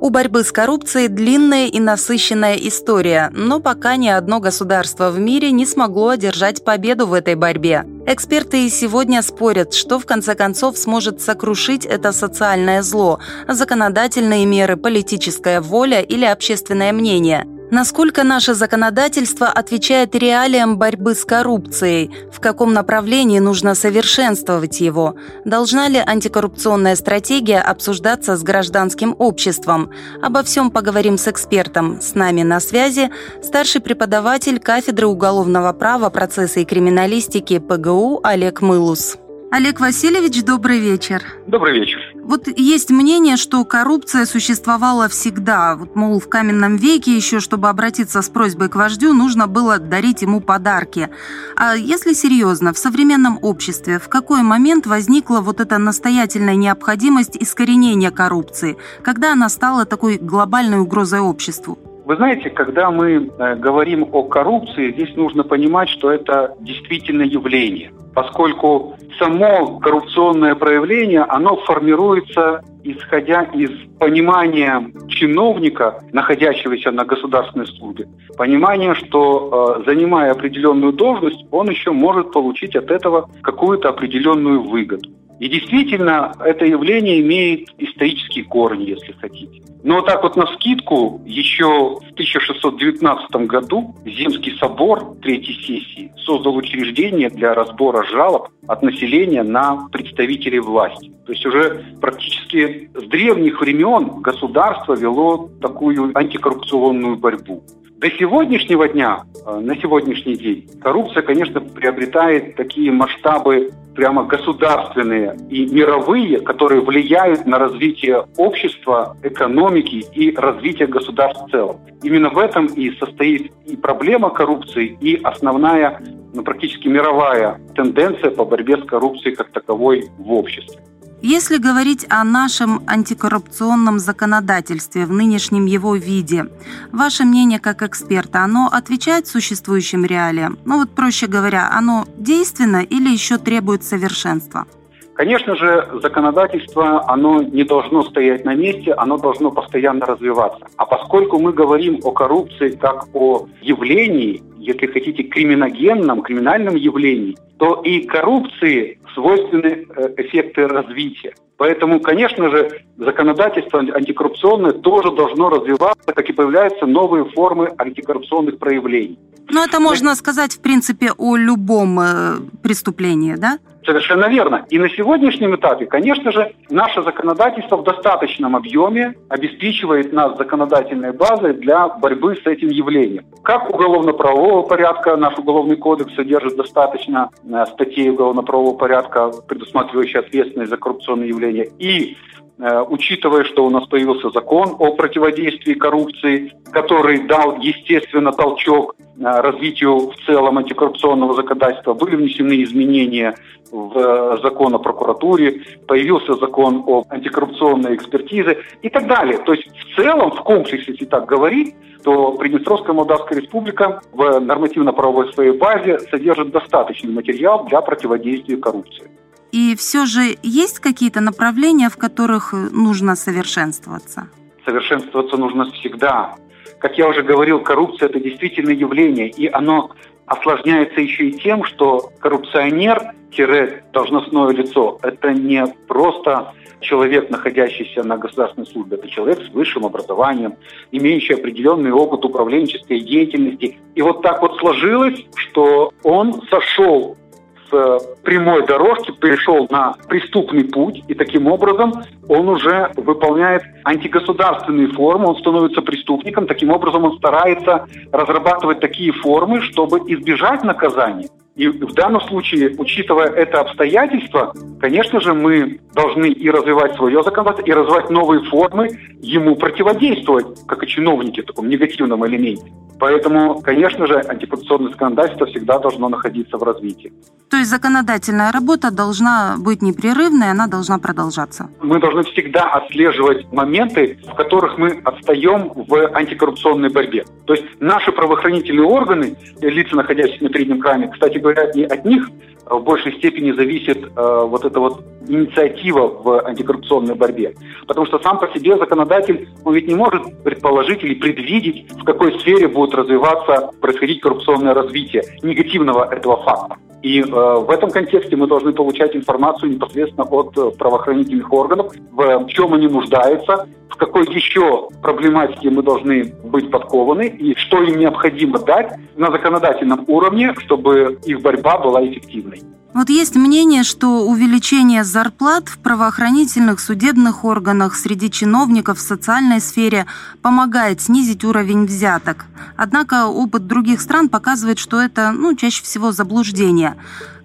У борьбы с коррупцией длинная и насыщенная история, но пока ни одно государство в мире не смогло одержать победу в этой борьбе. Эксперты и сегодня спорят, что в конце концов сможет сокрушить это социальное зло – законодательные меры, политическая воля или общественное мнение – Насколько наше законодательство отвечает реалиям борьбы с коррупцией? В каком направлении нужно совершенствовать его? Должна ли антикоррупционная стратегия обсуждаться с гражданским обществом? Обо всем поговорим с экспертом. С нами на связи старший преподаватель кафедры уголовного права, процесса и криминалистики ПГУ Олег Мылус. Олег Васильевич, добрый вечер. Добрый вечер. Вот есть мнение, что коррупция существовала всегда. Вот, мол, в каменном веке еще, чтобы обратиться с просьбой к вождю, нужно было дарить ему подарки. А если серьезно, в современном обществе в какой момент возникла вот эта настоятельная необходимость искоренения коррупции? Когда она стала такой глобальной угрозой обществу? Вы знаете, когда мы э, говорим о коррупции, здесь нужно понимать, что это действительно явление, поскольку само коррупционное проявление, оно формируется исходя из понимания чиновника, находящегося на государственной службе, понимания, что э, занимая определенную должность, он еще может получить от этого какую-то определенную выгоду. И действительно, это явление имеет исторические корни, если хотите. Но так вот на скидку, еще в 1619 году Земский собор Третьей сессии создал учреждение для разбора жалоб от населения на представителей власти. То есть уже практически с древних времен государство вело такую антикоррупционную борьбу. До сегодняшнего дня, э, на сегодняшний день, коррупция, конечно, приобретает такие масштабы прямо государственные и мировые, которые влияют на развитие общества, экономики и развитие государств в целом. Именно в этом и состоит и проблема коррупции, и основная, ну, практически мировая тенденция по борьбе с коррупцией как таковой в обществе. Если говорить о нашем антикоррупционном законодательстве в нынешнем его виде, ваше мнение как эксперта, оно отвечает существующим реалиям? Ну вот, проще говоря, оно действенно или еще требует совершенства? Конечно же, законодательство, оно не должно стоять на месте, оно должно постоянно развиваться. А поскольку мы говорим о коррупции как о явлении, если хотите, криминогенном, криминальном явлении, то и коррупции свойственны э, эффекты развития. Поэтому, конечно же, законодательство антикоррупционное тоже должно развиваться, как и появляются новые формы антикоррупционных проявлений. Ну, это можно сказать, в принципе, о любом э, преступлении, да? Совершенно верно. И на сегодняшнем этапе, конечно же, наше законодательство в достаточном объеме обеспечивает нас законодательной базой для борьбы с этим явлением. Как уголовно-правового порядка наш уголовный кодекс содержит достаточно э, статей уголовно-правового порядка, предусматривающих ответственность за коррупционные явления, и Э, учитывая, что у нас появился закон о противодействии коррупции, который дал, естественно, толчок э, развитию в целом антикоррупционного законодательства, были внесены изменения в э, закон о прокуратуре, появился закон о антикоррупционной экспертизе и так далее. То есть в целом, в комплексе, если так говорить, то Приднестровская Молдавская Республика в нормативно-правовой своей базе содержит достаточный материал для противодействия коррупции. И все же есть какие-то направления, в которых нужно совершенствоваться? Совершенствоваться нужно всегда. Как я уже говорил, коррупция – это действительно явление, и оно осложняется еще и тем, что коррупционер-должностное лицо – это не просто человек, находящийся на государственной службе, это человек с высшим образованием, имеющий определенный опыт управленческой деятельности. И вот так вот сложилось, что он сошел с прямой дорожки перешел на преступный путь, и таким образом он уже выполняет антигосударственные формы, он становится преступником, таким образом он старается разрабатывать такие формы, чтобы избежать наказания. И в данном случае, учитывая это обстоятельство, конечно же, мы должны и развивать свое законодательство, и развивать новые формы ему противодействовать, как и чиновники в таком негативном элементе. Поэтому, конечно же, антикоррупционное законодательство всегда должно находиться в развитии. То есть законодательная работа должна быть непрерывной, она должна продолжаться? Мы должны всегда отслеживать моменты, в которых мы отстаем в антикоррупционной борьбе. То есть наши правоохранительные органы, лица, находящиеся на переднем кране, кстати говоря, не от них в большей степени зависит э, вот эта вот инициатива в антикоррупционной борьбе. Потому что сам по себе законодатель, он ведь не может предположить или предвидеть, в какой сфере будет развиваться, происходить коррупционное развитие негативного этого факта. И э, в этом контексте мы должны получать информацию непосредственно от э, правоохранительных органов, в чем они нуждаются, в какой еще проблематике мы должны быть подкованы и что им необходимо дать на законодательном уровне, чтобы их борьба была эффективной. Вот есть мнение, что увеличение зарплат в правоохранительных судебных органах среди чиновников в социальной сфере помогает снизить уровень взяток. Однако опыт других стран показывает, что это ну, чаще всего заблуждение.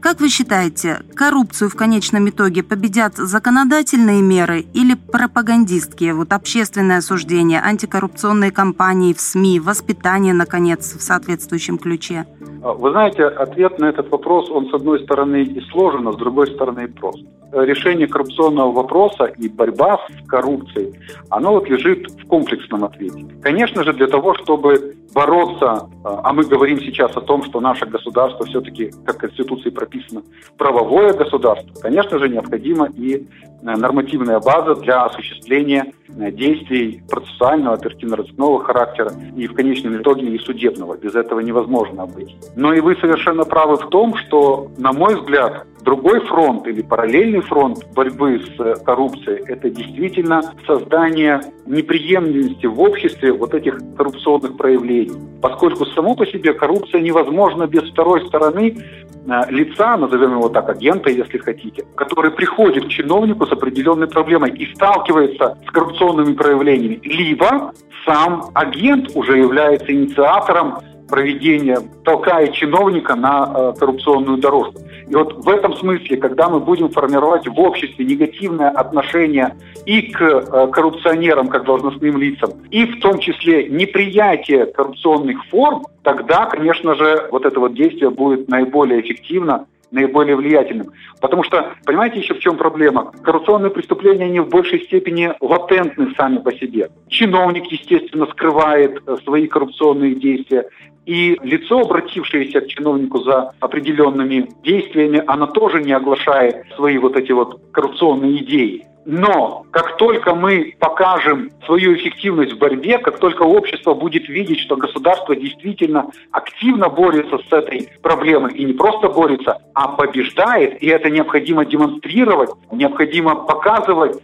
Как вы считаете, коррупцию в конечном итоге победят законодательные меры или пропагандистские, вот общественное осуждение, антикоррупционные кампании в СМИ, воспитание, наконец, в соответствующем ключе? А, вы знаете, ответ на этот вопрос, он с одной стороны и сложен, а с другой стороны и прост. Решение коррупционного вопроса и борьба с коррупцией, оно вот лежит в комплексном ответе. Конечно же, для того, чтобы бороться, а, а мы говорим сейчас о том, что наше государство все-таки, как в Конституции прописано, правовое государство, конечно же, необходима и э, нормативная база для осуществления э, действий процессуального, оперативно-розыскного характера и в конечном итоге и судебного. Без этого невозможно быть. Но и вы совершенно правы в том, что, на мой взгляд, другой фронт или параллельный фронт борьбы с э, коррупцией – это действительно создание неприемлемости в обществе вот этих коррупционных проявлений. Поскольку само по себе коррупция невозможна без второй стороны э, лица, назовем его так, агента, если хотите, который приходит к чиновнику с определенной проблемой и сталкивается с коррупционными проявлениями. Либо сам агент уже является инициатором проведения, толкая чиновника на э, коррупционную дорожку. И вот в этом смысле, когда мы будем формировать в обществе негативное отношение и к э, коррупционерам, как должностным лицам, и в том числе неприятие коррупционных форм, тогда, конечно же, вот это вот действие будет наиболее эффективно наиболее влиятельным. Потому что, понимаете, еще в чем проблема? Коррупционные преступления, они в большей степени латентны сами по себе. Чиновник, естественно, скрывает э, свои коррупционные действия. И лицо, обратившееся к чиновнику за определенными действиями, оно тоже не оглашает свои вот эти вот коррупционные идеи. Но как только мы покажем свою эффективность в борьбе, как только общество будет видеть, что государство действительно активно борется с этой проблемой и не просто борется, а побеждает, и это необходимо демонстрировать, необходимо показывать,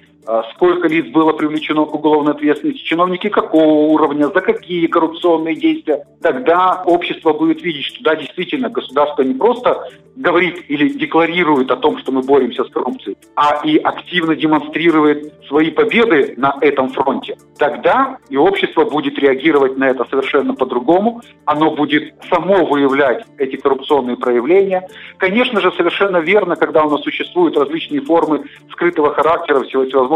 сколько лиц было привлечено к уголовной ответственности, чиновники какого уровня, за какие коррупционные действия, тогда общество будет видеть, что да, действительно, государство не просто говорит или декларирует о том, что мы боремся с коррупцией, а и активно демонстрирует свои победы на этом фронте. Тогда и общество будет реагировать на это совершенно по-другому, оно будет само выявлять эти коррупционные проявления. Конечно же, совершенно верно, когда у нас существуют различные формы скрытого характера,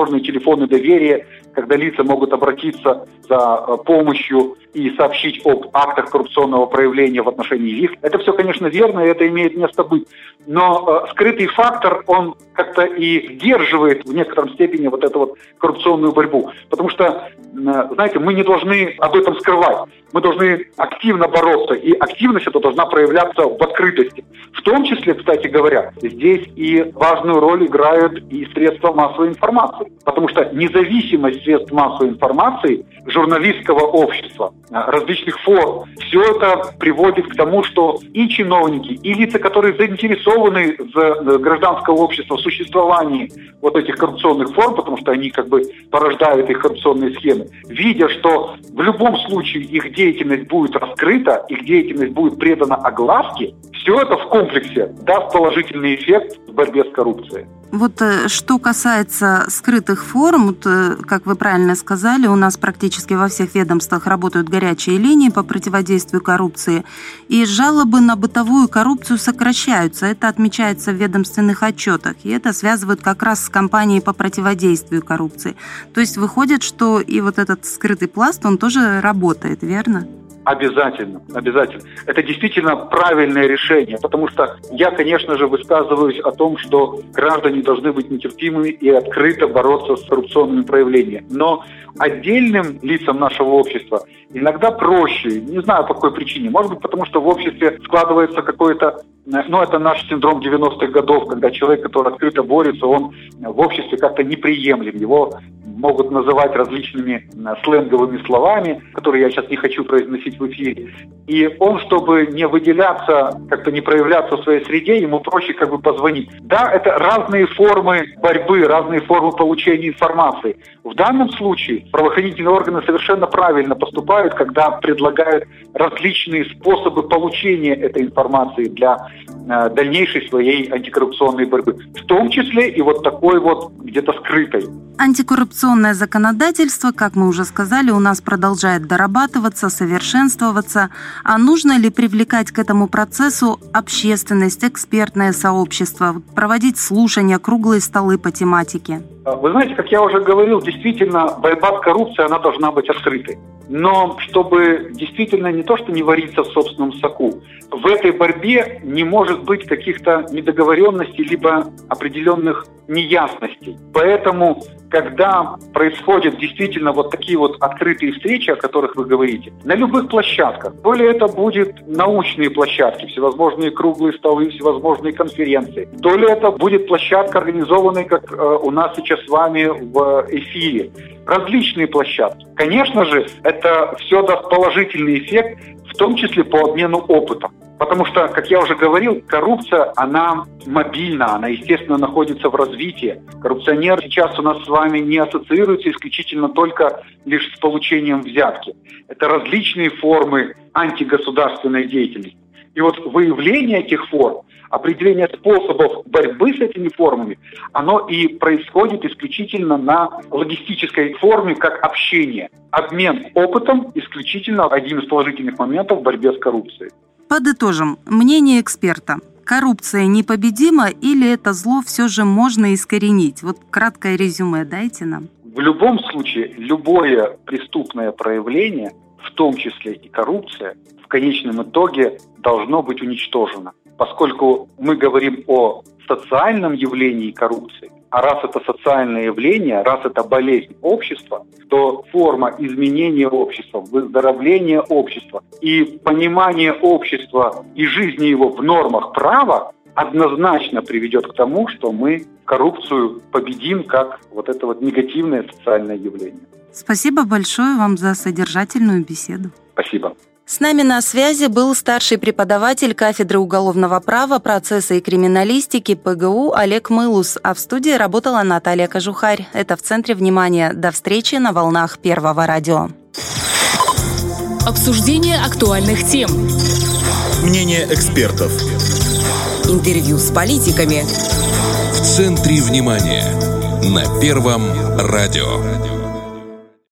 всевозможные возможные телефоны доверия, когда лица могут обратиться за э, помощью и сообщить об актах коррупционного проявления в отношении их. Это все, конечно, верно, и это имеет место быть. Но э, скрытый фактор, он как-то и сдерживает в некотором степени вот эту вот коррупционную борьбу. Потому что, э, знаете, мы не должны об этом скрывать. Мы должны активно бороться, и активность эта должна проявляться в открытости. В том числе, кстати говоря, здесь и важную роль играют и средства массовой информации. Потому что независимость средств массовой информации, журналистского общества, различных форм, все это приводит к тому, что и чиновники, и лица, которые заинтересованы в гражданского общества в существовании вот этих коррупционных форм, потому что они как бы порождают их коррупционные схемы, видя, что в любом случае их деятельность будет раскрыта, их деятельность будет предана огласке, все это в комплексе даст положительный эффект в борьбе с коррупцией. Вот э, что касается скрытых форм, вот, э, как вы правильно сказали, у нас практически во всех ведомствах работают горячие линии по противодействию коррупции, и жалобы на бытовую коррупцию сокращаются. Это отмечается в ведомственных отчетах, и это связывают как раз с кампанией по противодействию коррупции. То есть выходит, что и вот этот скрытый пласт, он тоже работает, верно? Обязательно, обязательно. Это действительно правильное решение, потому что я, конечно же, высказываюсь о том, что граждане должны быть нетерпимыми и открыто бороться с коррупционными проявлениями. Но отдельным лицам нашего общества иногда проще, не знаю по какой причине, может быть потому, что в обществе складывается какое-то ну, это наш синдром 90-х годов, когда человек, который открыто борется, он в обществе как-то неприемлем. Его могут называть различными сленговыми словами, которые я сейчас не хочу произносить в эфире. И он, чтобы не выделяться, как-то не проявляться в своей среде, ему проще как бы позвонить. Да, это разные формы борьбы, разные формы получения информации. В данном случае правоохранительные органы совершенно правильно поступают, когда предлагают различные способы получения этой информации для э, дальнейшей своей антикоррупционной борьбы. В том числе и вот такой вот где-то скрытой. Антикоррупционное законодательство, как мы уже сказали, у нас продолжает дорабатываться, совершенствоваться. А нужно ли привлекать к этому процессу общественность, экспертное сообщество, проводить слушания, круглые столы по тематике? Вы знаете, как я уже говорил, действительно, борьба с коррупцией, она должна быть открытой. Но чтобы действительно не то, что не вариться в собственном соку, в этой борьбе не может быть каких-то недоговоренностей либо определенных неясностей. Поэтому, когда происходят действительно вот такие вот открытые встречи, о которых вы говорите, на любых площадках, то ли это будет научные площадки, всевозможные круглые столы, всевозможные конференции, то ли это будет площадка, организованная, как э, у нас сейчас с вами в эфире, различные площадки. Конечно же, это все даст положительный эффект, в том числе по обмену опытом. Потому что, как я уже говорил, коррупция, она мобильна, она, естественно, находится в развитии. Коррупционер сейчас у нас с вами не ассоциируется исключительно только лишь с получением взятки. Это различные формы антигосударственной деятельности. И вот выявление этих форм, определение способов борьбы с этими формами, оно и происходит исключительно на логистической форме, как общение. Обмен опытом исключительно один из положительных моментов в борьбе с коррупцией. Подытожим. Мнение эксперта. Коррупция непобедима или это зло все же можно искоренить? Вот краткое резюме дайте нам. В любом случае, любое преступное проявление, в том числе и коррупция, в конечном итоге должно быть уничтожено. Поскольку мы говорим о социальном явлении коррупции, а раз это социальное явление, раз это болезнь общества, то форма изменения общества, выздоровления общества и понимание общества и жизни его в нормах права однозначно приведет к тому, что мы коррупцию победим как вот это вот негативное социальное явление. Спасибо большое вам за содержательную беседу. Спасибо. С нами на связи был старший преподаватель кафедры уголовного права, процесса и криминалистики ПГУ Олег Мылус, а в студии работала Наталья Кожухарь. Это в центре внимания. До встречи на волнах Первого радио. Обсуждение актуальных тем. Мнение экспертов. Интервью с политиками. В центре внимания. На Первом радио.